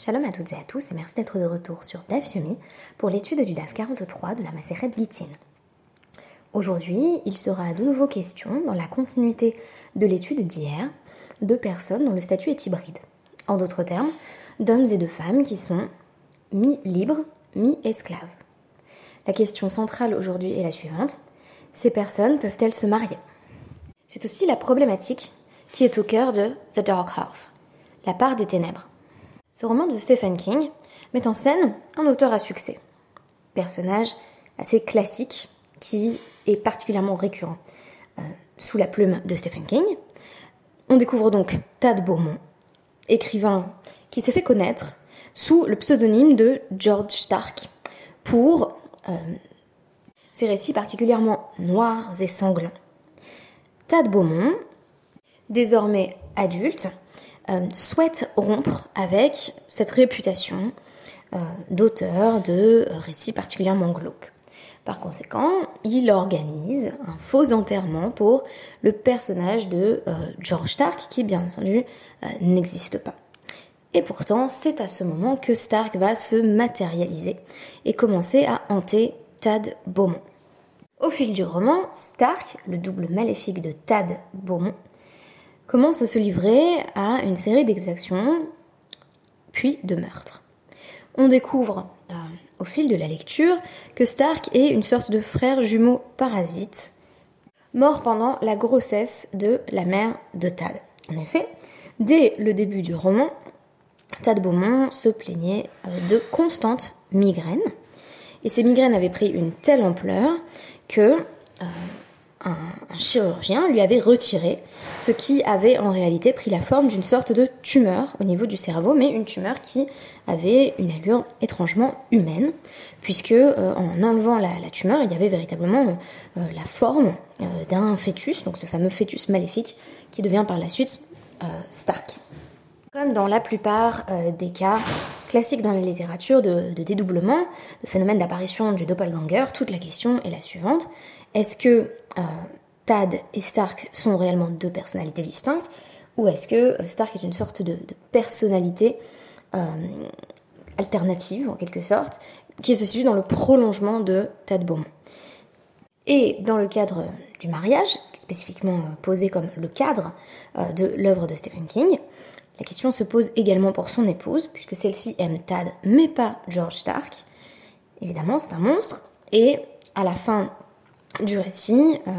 Shalom à toutes et à tous et merci d'être de retour sur DAF Yomi pour l'étude du DAF 43 de la Maseret Gittin. Aujourd'hui, il sera de nouveau question, dans la continuité de l'étude d'hier, de personnes dont le statut est hybride. En d'autres termes, d'hommes et de femmes qui sont mi-libres, mi-esclaves. La question centrale aujourd'hui est la suivante. Ces personnes peuvent-elles se marier? C'est aussi la problématique qui est au cœur de The Dark Half, la part des ténèbres. Ce roman de Stephen King met en scène un auteur à succès. Personnage assez classique qui est particulièrement récurrent euh, sous la plume de Stephen King. On découvre donc Tad Beaumont, écrivain qui s'est fait connaître sous le pseudonyme de George Stark pour euh, ses récits particulièrement noirs et sanglants. Tad Beaumont, désormais adulte, euh, souhaite rompre avec cette réputation euh, d'auteur de récits particulièrement glauques. Par conséquent, il organise un faux enterrement pour le personnage de euh, George Stark, qui bien entendu n'existe pas. Et pourtant, c'est à ce moment que Stark va se matérialiser et commencer à hanter Tad Beaumont. Au fil du roman, Stark, le double maléfique de Tad Beaumont, commence à se livrer à une série d'exactions, puis de meurtres. On découvre euh, au fil de la lecture que Stark est une sorte de frère jumeau parasite, mort pendant la grossesse de la mère de Tad. En effet, dès le début du roman, Tad Beaumont se plaignait euh, de constantes migraines, et ces migraines avaient pris une telle ampleur que euh, un, chirurgien lui avait retiré ce qui avait en réalité pris la forme d'une sorte de tumeur au niveau du cerveau, mais une tumeur qui avait une allure étrangement humaine, puisque euh, en enlevant la, tumeur, il y avait véritablement euh, euh, la forme d'un fœtus, donc ce fameux fœtus maléfique qui devient par la suite Stark. Comme dans la plupart des cas classiques dans la littérature de, de dédoublement, de phénomène d'apparition du doppelganger, toute la question est la suivante. Est-ce que euh, Tad et Stark sont réellement deux personnalités distinctes ou est-ce que euh, Stark est une sorte de, personnalité euh, alternative en quelque sorte qui se situe dans le prolongement de Tad Beaumont Et dans le cadre du mariage, spécifiquement posé comme le cadre de l'œuvre de Stephen King, la question se pose également pour son épouse, puisque celle-ci aime Tad, mais pas George Stark. Évidemment, c'est un monstre. Et à la fin du récit, euh,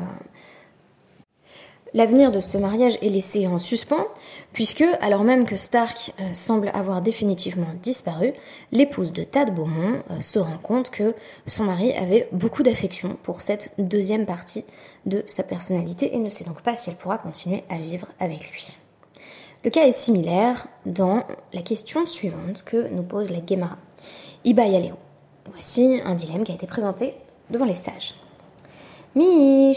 L'avenir de ce mariage est laissé en suspens, puisque, alors même que Stark euh, semble avoir définitivement disparu, l'épouse de Tad Beaumont euh, se rend compte que son mari avait beaucoup d'affection pour cette deuxième partie de sa personnalité et ne sait donc pas si elle pourra continuer à vivre avec lui. Le cas est similaire dans la question suivante que nous pose la Gemara. Iba Yaleo. Voici un dilemme qui a été présenté devant les sages. Ben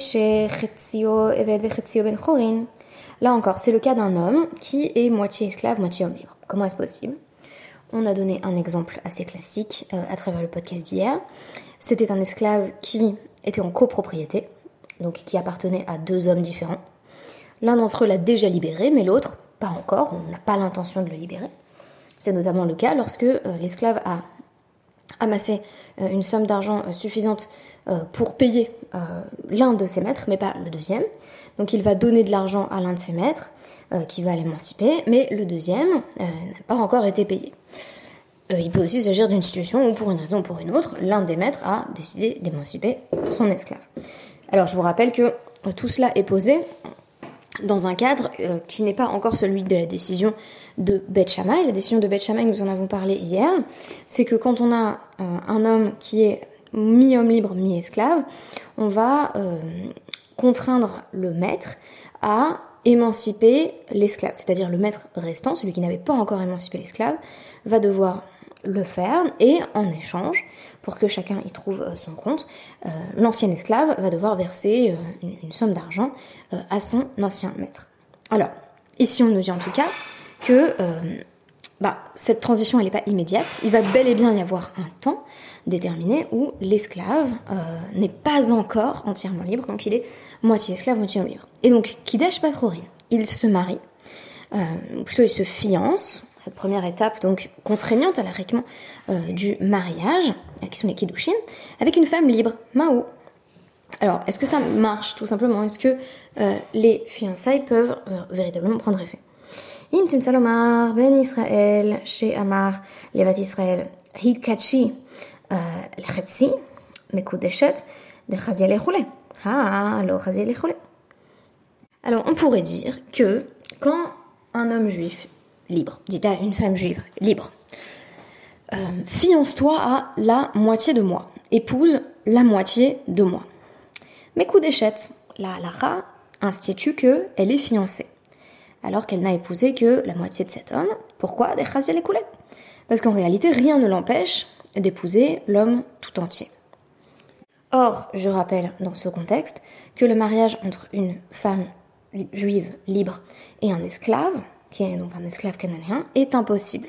Là encore, c'est le cas d'un homme qui est moitié esclave, moitié homme libre. Comment est-ce possible? On a donné un exemple assez classique euh, à travers le podcast d'hier. C'était un esclave qui était en copropriété, donc qui appartenait à deux hommes différents. L'un d'entre eux l'a déjà libéré, mais l'autre, pas encore, on n'a pas l'intention de le libérer. C'est notamment le cas lorsque euh, l'esclave a amassé euh, une somme d'argent suffisante euh, pour payer euh, l'un de ses maîtres, mais pas le deuxième. Donc il va donner de l'argent à l'un de ses maîtres, euh, qui va l'émanciper, mais le deuxième n'a pas encore été payé. il peut aussi s'agir d'une situation où, pour une raison ou pour une autre, l'un des maîtres a décidé d'émanciper son esclave. Alors je vous rappelle que tout cela est posé dans un cadre qui n'est pas encore celui de la décision de Beth Shammai. La décision de Beth Shammai, nous en avons parlé hier, c'est que quand on a un homme qui est mi-homme libre, mi-esclave, on va euh, contraindre le maître à émanciper l'esclave. C'est-à-dire le maître restant, celui qui n'avait pas encore émancipé l'esclave, va devoir le faire et en échange, pour que chacun y trouve euh, son compte, euh, l'ancien esclave va devoir verser une, somme d'argent à son ancien maître. Alors, ici on nous dit en tout cas que bah, cette transition elle n'est pas immédiate, il va bel et bien y avoir un temps déterminé où l'esclave euh, n'est pas encore entièrement libre, donc il est moitié esclave, moitié libre. Et donc, Kidesh Patrorin, il se marie, euh, plutôt il se fiance cette première étape donc contraignante à l'arrêtement euh, du mariage, qui sont les kiddushin, avec une femme libre, Mao. Alors, est-ce que ça marche tout simplement? Est-ce que euh, les fiançailles peuvent euh, véritablement prendre effet? Im Salomar, Ben Israël, Levat Israël, Hidkachi, Lechetzi, Mekudeshet, Ah, alors Alors, on pourrait dire que quand un homme juif libre, dit à une femme juive libre, euh, fiance-toi à la moitié de moi, épouse la moitié de moi. Mais coup d'échette, la halakha institue qu'elle est fiancée, alors qu'elle n'a épousé que la moitié de cet homme. Pourquoi Des les coulées? Parce qu'en réalité, rien ne l'empêche d'épouser l'homme tout entier. Or, je rappelle dans ce contexte que le mariage entre une femme juive libre et un esclave, qui est donc un esclave cananéen, est impossible.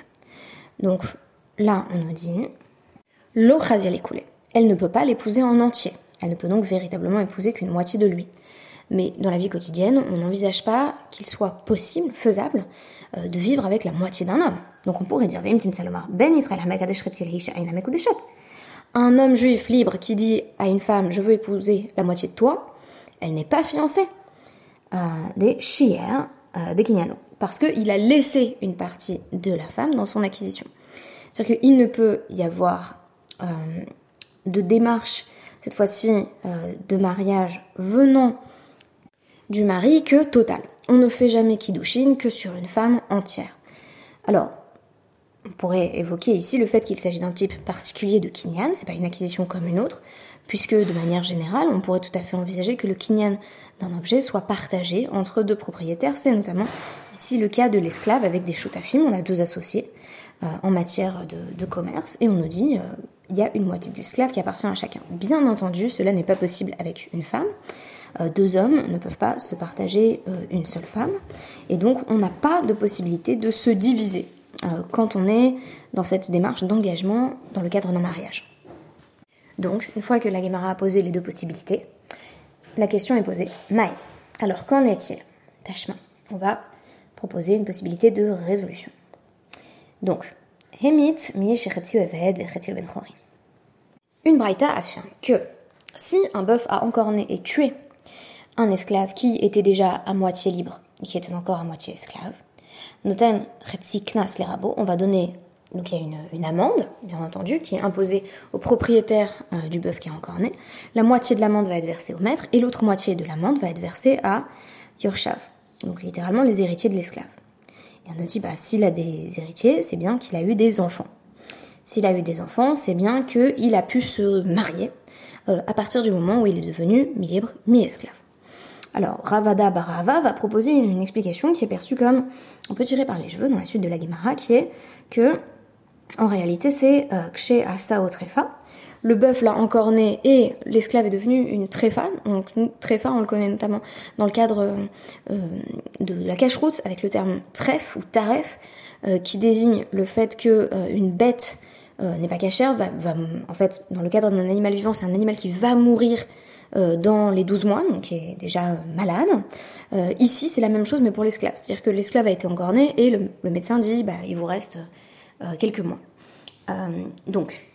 Donc là, on nous dit, l'ochazia. Elle ne peut pas l'épouser en entier. Elle ne peut donc véritablement épouser qu'une moitié de lui. Mais dans la vie quotidienne, on n'envisage pas qu'il soit possible, faisable, euh, de vivre avec la moitié d'un homme. Donc on pourrait dire, ben un homme juif libre qui dit à une femme, je veux épouser la moitié de toi, elle n'est pas fiancée. Des shi'er euh, Bekignano, parce qu'il a laissé une partie de la femme dans son acquisition. C'est-à-dire qu'il ne peut y avoir euh, de démarche, cette fois-ci de mariage venant du mari que total. On ne fait jamais kiddushin que sur une femme entière. Alors, on pourrait évoquer ici le fait qu'il s'agit d'un type particulier de kinyan, c'est pas une acquisition comme une autre, puisque de manière générale, on pourrait tout à fait envisager que le kinyan d'un objet soit partagé entre deux propriétaires. C'est notamment ici le cas de l'esclave avec des choutafim, on a deux associés euh, en matière de, commerce, et on nous dit euh, il y a une moitié de l'esclave qui appartient à chacun. Bien entendu, cela n'est pas possible avec une femme. Euh, deux hommes ne peuvent pas se partager une seule femme, et donc on n'a pas de possibilité de se diviser quand on est dans cette démarche d'engagement dans le cadre d'un mariage. Donc, une fois que la Gemara a posé les deux possibilités, la question est posée. Maï. Alors, qu'en est-il? Tachma. On va proposer une possibilité de résolution. Donc, Une braïta affirme que si un bœuf a encore né et tué un esclave qui était déjà à moitié libre et qui était encore à moitié esclave, notem knas les rabots, on va donner donc il y a une, amende, bien entendu, qui est imposée au propriétaire euh, du bœuf qui est encore né. La moitié de l'amende va être versée au maître et l'autre moitié de l'amende va être versée à Yorshav, donc littéralement les héritiers de l'esclave. Et on nous dit, bah, s'il a des héritiers, c'est bien qu'il a eu des enfants. S'il a eu des enfants, c'est bien qu'il a pu se marier euh, à partir du moment où il est devenu mi-libre, mi-esclave. Alors, Ravada Barava va proposer une explication qui est perçue comme un peu tirée par les cheveux dans la suite de la Gemara, qui est que en réalité, c'est Kshe euh, Asao Trefa. Le bœuf l'a encore né et l'esclave est devenu une tréfa. Donc tréfa, on le connaît notamment dans le cadre euh, euh, de la cache-route avec le terme trèfle ou taref, qui désigne le fait que une bête n'est pas cachère, va, va, en fait, dans le cadre d'un animal vivant, c'est un animal qui va mourir dans les 12 mois, donc qui est déjà malade. ici, c'est la même chose, mais pour l'esclave. C'est-à-dire que l'esclave a été encore né et le, le médecin dit, bah, il vous reste euh, quelques mois. Euh, donc,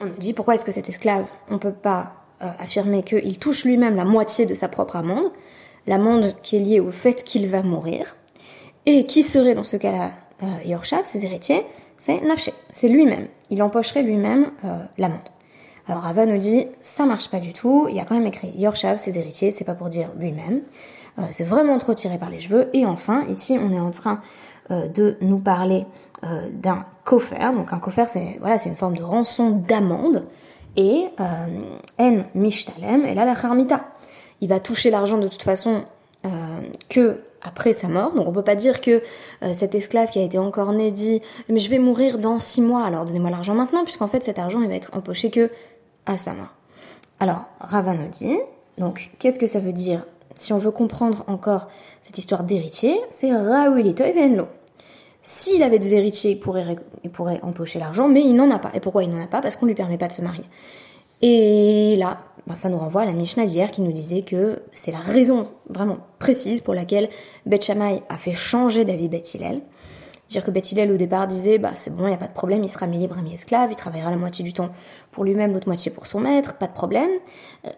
on nous dit pourquoi est-ce que cet esclave, on ne peut pas euh, affirmer qu'il touche lui-même la moitié de sa propre amende, l'amende qui est liée au fait qu'il va mourir, et qui serait dans ce cas-là Yorshav, ses héritiers, c'est Nafché, c'est lui-même. Il empocherait lui-même l'amende. Alors Ava nous dit, ça marche pas du tout, il y a quand même écrit Yorshav, ses héritiers, c'est pas pour dire lui-même. c'est vraiment trop tiré par les cheveux. Et enfin, ici, on est en train de nous parler euh, d'un coffert. Donc un coffert, c'est voilà, c'est une forme de rançon d'amende. Et euh, en mishtalem, et là la charmita. Il va toucher l'argent de toute façon euh, que après sa mort. Donc on peut pas dire que cet esclave qui a été encore né dit mais je vais mourir dans six mois, alors donnez-moi l'argent maintenant, puisqu'en fait cet argent il va être empoché que à sa mort. Alors Ravano dit, donc qu'est-ce que ça veut dire? Si on veut comprendre encore cette histoire d'héritier, c'est Raoulito Venlo. S'il avait des héritiers, il pourrait, il pourrait empocher l'argent, mais il n'en a pas. Et pourquoi il n'en a pas? Parce qu'on ne lui permet pas de se marier. Et là, ben, ça nous renvoie à la Mishnah d'hier qui nous disait que c'est la raison vraiment précise pour laquelle Beth Shammai a fait changer d'avis Beth Hillel. Dire que Beth Hillel au départ disait bah c'est bon, il n'y a pas de problème, il sera mi-libre mi-esclave, il travaillera la moitié du temps pour lui-même, l'autre moitié pour son maître, pas de problème.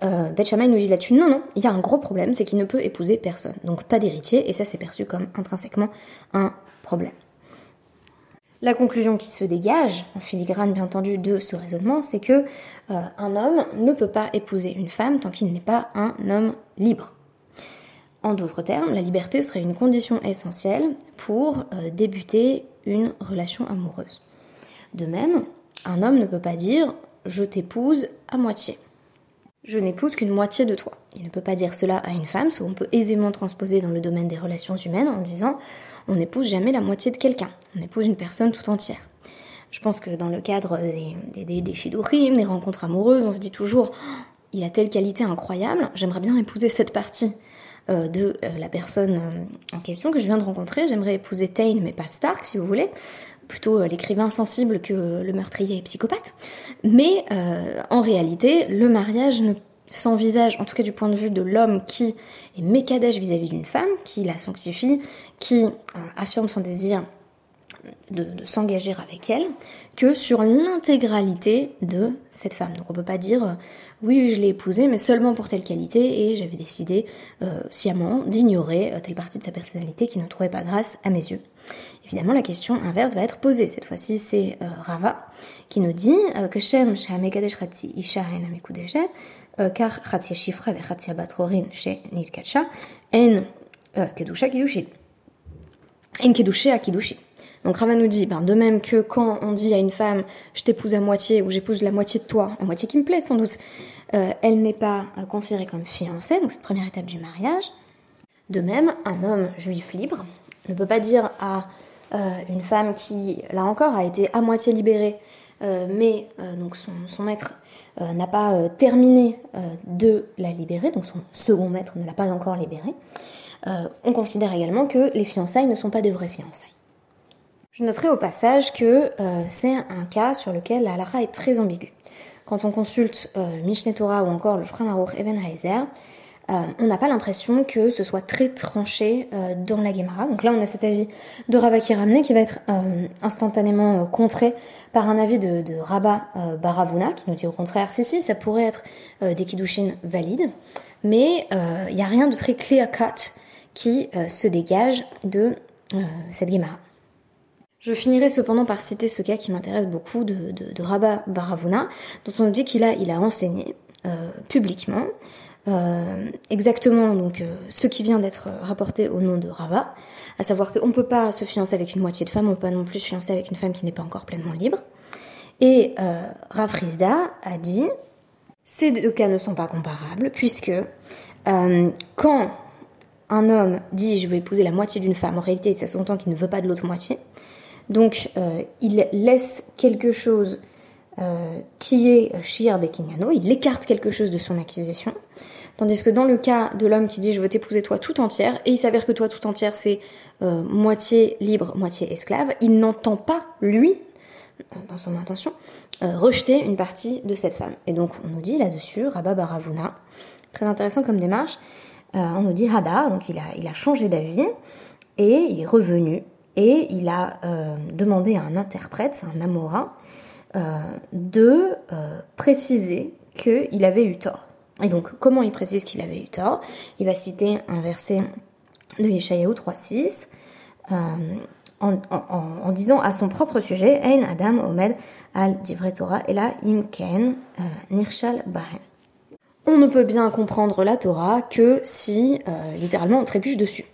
Euh, Beth Shammai nous dit là-dessus non, non, il y a un gros problème, c'est qu'il ne peut épouser personne. Donc pas d'héritier, et ça c'est perçu comme intrinsèquement un problème. La conclusion qui se dégage, en filigrane bien entendu de ce raisonnement, c'est que euh, un homme ne peut pas épouser une femme tant qu'il n'est pas un homme libre. En d'autres termes, la liberté serait une condition essentielle pour euh, débuter une relation amoureuse. De même, un homme ne peut pas dire je t'épouse à moitié. Je n'épouse qu'une moitié de toi. Il ne peut pas dire cela à une femme, ce qu'on peut aisément transposer dans le domaine des relations humaines en disant on n'épouse jamais la moitié de quelqu'un, on épouse une personne tout entière. Je pense que dans le cadre des, des, des, des rencontres amoureuses, on se dit toujours oh, il a telle qualité incroyable, j'aimerais bien épouser cette partie. Euh, de euh, la personne euh, en question que je viens de rencontrer. J'aimerais épouser Tain, mais pas Stark, si vous voulez. Plutôt l'écrivain sensible que le meurtrier et psychopathe. Mais en réalité, le mariage ne s'envisage, en tout cas du point de vue de l'homme qui est mécadèche vis-à-vis d'une femme, qui la sanctifie, qui affirme son désir de, s'engager avec elle, que sur l'intégralité de cette femme. Donc on peut pas dire oui, je l'ai épousée, mais seulement pour telle qualité, et j'avais décidé euh, sciemment d'ignorer euh, telle partie de sa personnalité qui ne trouvait pas grâce à mes yeux. Évidemment, la question inverse va être posée. Cette fois-ci, c'est euh, Rava qui nous dit que Shem Isha En car Ratzi Shifra ve Ratzi Abatrorin She Nitkacha En Kedusha Kidushin. En Kedusha Kidushin. Donc Rava nous dit, ben, de même que quand on dit à une femme je t'épouse à moitié ou j'épouse la moitié de toi, la moitié qui me plaît sans doute, euh, elle n'est pas euh, considérée comme fiancée, donc cette première étape du mariage. De même, un homme juif libre ne peut pas dire à euh, une femme qui, là encore, a été à moitié libérée, mais donc son, son maître n'a pas terminé de la libérer, donc son second maître ne l'a pas encore libérée. on considère également que les fiançailles ne sont pas des vraies fiançailles. Je noterai au passage que euh, c'est un cas sur lequel la halakha est très ambiguë. Quand on consulte euh, Mishneh Torah ou encore le Shulchan Aruch Eben euh, on n'a pas l'impression que ce soit très tranché euh, dans la Gemara. Donc là, on a cet avis de Rabba Kiramne qui va être instantanément contré par un avis de, de Rabba Baravuna qui nous dit au contraire, si si, ça pourrait être des kiddushin valides, mais il n'y a rien de très clear cut qui se dégage de cette Gemara. Je finirai cependant par citer ce cas qui m'intéresse beaucoup de, de, Rabba Baravuna, dont on dit qu'il a, enseigné euh, publiquement euh, exactement donc euh, ce qui vient d'être rapporté au nom de Rava, à savoir qu'on ne peut pas se fiancer avec une moitié de femme, on ne peut pas non plus se fiancer avec une femme qui n'est pas encore pleinement libre. Et euh, Rafrizda a dit, ces deux cas ne sont pas comparables, puisque quand un homme dit je veux épouser la moitié d'une femme, en réalité ça s'entend qu'il ne veut pas de l'autre moitié, donc euh, il laisse quelque chose euh, qui est Shir Bekinyano, il écarte quelque chose de son acquisition. Tandis que dans le cas de l'homme qui dit je veux t'épouser toi tout entière, et il s'avère que toi tout entière c'est euh, moitié libre, moitié esclave, il n'entend pas, lui, dans son intention, rejeter une partie de cette femme. Et donc on nous dit là-dessus, Rabba Baravuna, très intéressant comme démarche, on nous dit Hadar, donc il a, il a changé d'avis, et il est revenu et il a euh, demandé à un interprète, un amora, euh, de euh, préciser qu'il avait eu tort. Et donc, comment il précise qu'il avait eu tort? Il va citer un verset de Yeshayahu 3.6 en, disant à son propre sujet Ein Adam Omed al Divre Torah et là Imken Nirshal Bahen. On ne peut bien comprendre la Torah que si, littéralement, on trébuche dessus.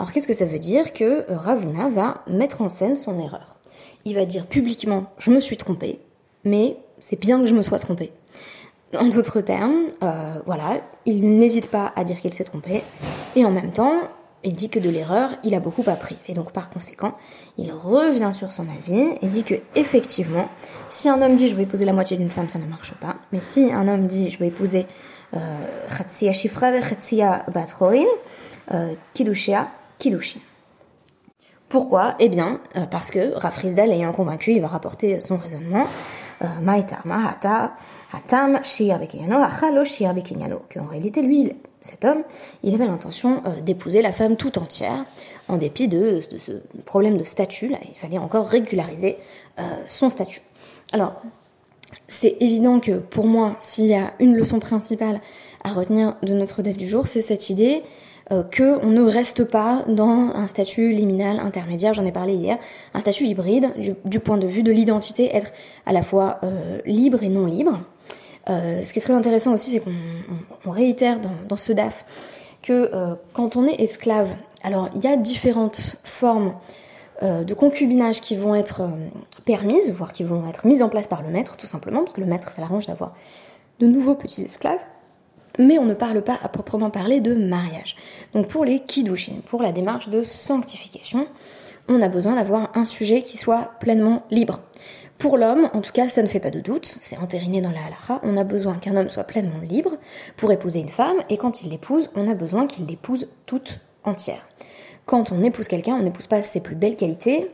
Alors qu'est-ce que ça veut dire Que euh, Ravuna va mettre en scène son erreur? Il va dire publiquement je me suis trompé, mais c'est bien que je me sois trompé. En d'autres termes, euh, voilà, il n'hésite pas à dire qu'il s'est trompé, et en même temps, il dit que de l'erreur, il a beaucoup appris. Et donc par conséquent, il revient sur son avis et dit que effectivement, si un homme dit je vais épouser la moitié d'une femme, ça ne marche pas. Mais si un homme dit je vais épouser Khatsia Shifra Khatsia Batrorin, euh, Kiddushin. Pourquoi? Eh bien, euh, parce que Rafrizda l'ayant convaincu, il va rapporter son raisonnement. Euh, Maïtama, Hata, Hatam, Achalo. Qu'en réalité, lui, cet homme, il avait l'intention d'épouser la femme tout entière, en dépit de, ce problème de statut. Il fallait encore régulariser son statut. Alors, c'est évident que pour moi, s'il y a une leçon principale à retenir de notre dev du jour, c'est cette idée euh, qu'on ne reste pas dans un statut liminal intermédiaire, j'en ai parlé hier, un statut hybride du, point de vue de l'identité, être à la fois euh, libre et non libre. Euh, ce qui est très intéressant aussi, c'est qu'on réitère dans, ce DAF que quand on est esclave, alors il y a différentes formes de concubinage qui vont être permises, voire qui vont être mises en place par le maître, tout simplement, parce que le maître, ça l'arrange d'avoir de nouveaux petits esclaves mais on ne parle pas à proprement parler de mariage. Donc pour les kiddushin, pour la démarche de sanctification, on a besoin d'avoir un sujet qui soit pleinement libre. Pour l'homme, en tout cas, ça ne fait pas de doute, c'est entériné dans la halakha, on a besoin qu'un homme soit pleinement libre pour épouser une femme, et quand il l'épouse, on a besoin qu'il l'épouse toute entière. Quand on épouse quelqu'un, on n'épouse pas ses plus belles qualités,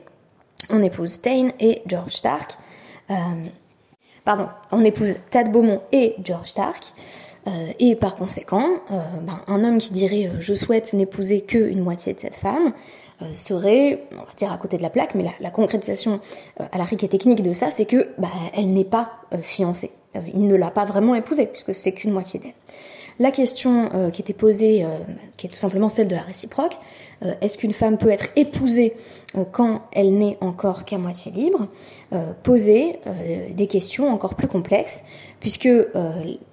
on épouse Tain et George Stark, euh, pardon, on épouse Tad Beaumont et George Stark, euh, et par conséquent, euh, ben, un homme qui dirait euh, je souhaite n'épouser qu'une moitié de cette femme serait, on va dire à côté de la plaque, mais la, concrétisation à la et technique de ça, c'est que bah, elle n'est pas fiancée. il ne l'a pas vraiment épousée puisque c'est qu'une moitié d'elle. La question euh, qui était posée, euh, qui est tout simplement celle de la réciproque, euh, est-ce qu'une femme peut être épousée quand elle n'est encore qu'à moitié libre? Poser des questions encore plus complexes, puisque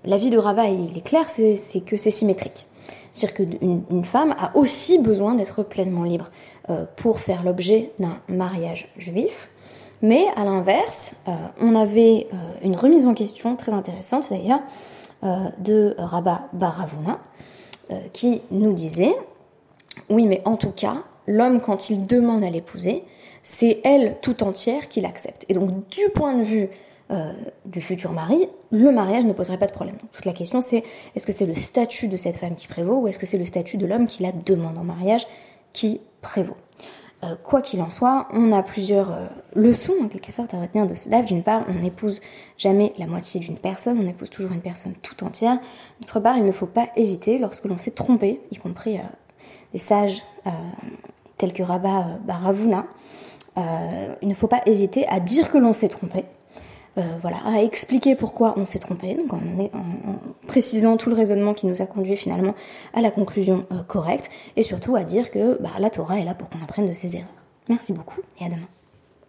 l'avis de Rava, il est clair, c'est que c'est symétrique. C'est-à-dire qu'une femme a aussi besoin d'être pleinement libre pour faire l'objet d'un mariage juif. Mais à l'inverse, on avait une remise en question très intéressante d'ailleurs euh, de Rabat Baravuna, euh, qui nous disait, oui mais en tout cas, l'homme quand il demande à l'épouser, c'est elle tout entière qui l'accepte. Et donc du point de vue euh, du futur mari, le mariage ne poserait pas de problème. toute la question c'est est-ce que c'est le statut de cette femme qui prévaut ou est-ce que c'est le statut de l'homme qui la demande en mariage qui prévaut euh, quoi qu'il en soit, on a plusieurs euh, leçons en quelque sorte à retenir de ce DAF. D'une part, on n'épouse jamais la moitié d'une personne, on épouse toujours une personne tout entière. D'autre part, il ne faut pas éviter, lorsque l'on s'est trompé, y compris des sages tels que Rabat Baravuna, il ne faut pas hésiter à dire que l'on s'est trompé, euh, voilà, à expliquer pourquoi on s'est trompé, donc en, précisant tout le raisonnement qui nous a conduit finalement à la conclusion euh, correcte, et surtout à dire que bah, la Torah est là pour qu'on apprenne de ses erreurs. Merci beaucoup et à demain.